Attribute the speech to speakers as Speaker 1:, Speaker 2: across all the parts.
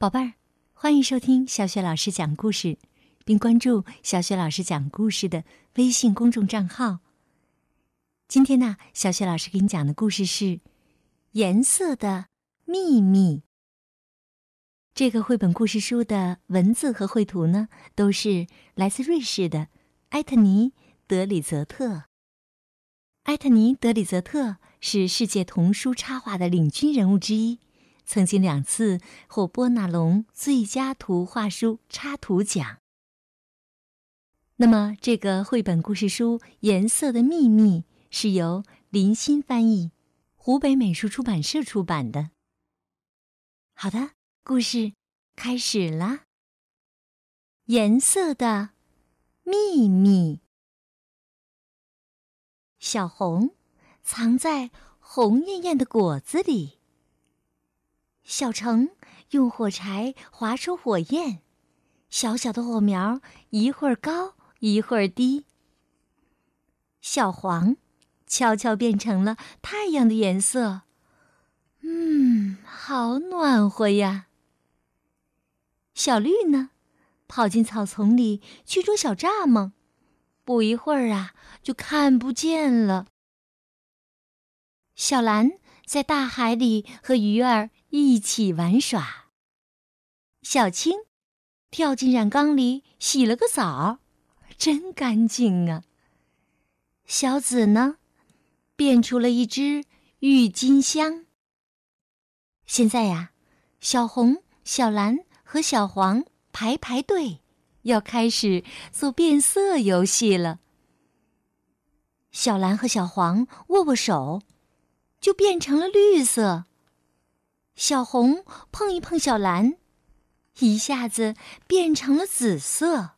Speaker 1: 宝贝儿，欢迎收听小雪老师讲故事，并关注小雪老师讲故事的微信公众账号。今天呢，小雪老师给你讲的故事是《颜色的秘密》。这个绘本故事书的文字和绘图呢，都是来自瑞士的埃特尼·德里泽特。埃特尼·德里泽特是世界童书插画的领军人物之一。曾经两次获波纳龙最佳图画书插图奖。那么，这个绘本故事书《颜色的秘密》是由林欣翻译，湖北美术出版社出版的。好的，故事开始了。《颜色的秘密》，小红藏在红艳艳的果子里。小程用火柴划出火焰，小小的火苗一会儿高一会儿低。小黄悄悄变成了太阳的颜色，嗯，好暖和呀。小绿呢，跑进草丛里去捉小蚱蜢，不一会儿啊，就看不见了。小蓝在大海里和鱼儿。一起玩耍。小青跳进染缸里洗了个澡，真干净啊。小紫呢，变出了一只郁金香。现在呀，小红、小蓝和小黄排排队，要开始做变色游戏了。小蓝和小黄握握手，就变成了绿色。小红碰一碰小蓝，一下子变成了紫色。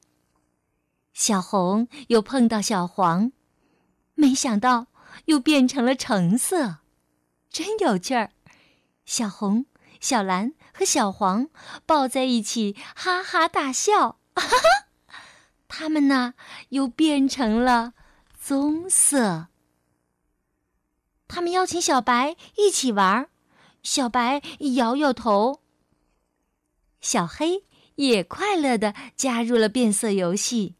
Speaker 1: 小红又碰到小黄，没想到又变成了橙色，真有趣儿。小红、小蓝和小黄抱在一起，哈哈大笑。哈哈，他们呢又变成了棕色。他们邀请小白一起玩儿。小白摇摇头。小黑也快乐的加入了变色游戏。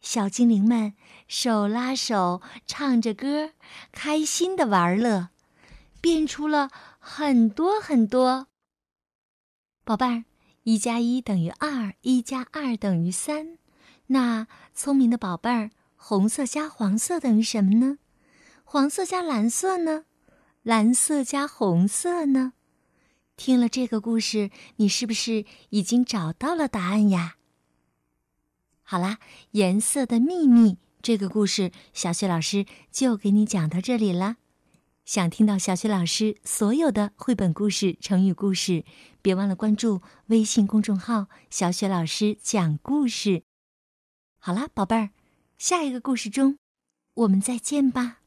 Speaker 1: 小精灵们手拉手唱着歌，开心的玩乐，变出了很多很多。宝贝儿，一加一等于二，一加二等于三。那聪明的宝贝儿，红色加黄色等于什么呢？黄色加蓝色呢？蓝色加红色呢？听了这个故事，你是不是已经找到了答案呀？好啦，颜色的秘密这个故事，小雪老师就给你讲到这里了。想听到小雪老师所有的绘本故事、成语故事，别忘了关注微信公众号“小雪老师讲故事”。好啦，宝贝儿，下一个故事中，我们再见吧。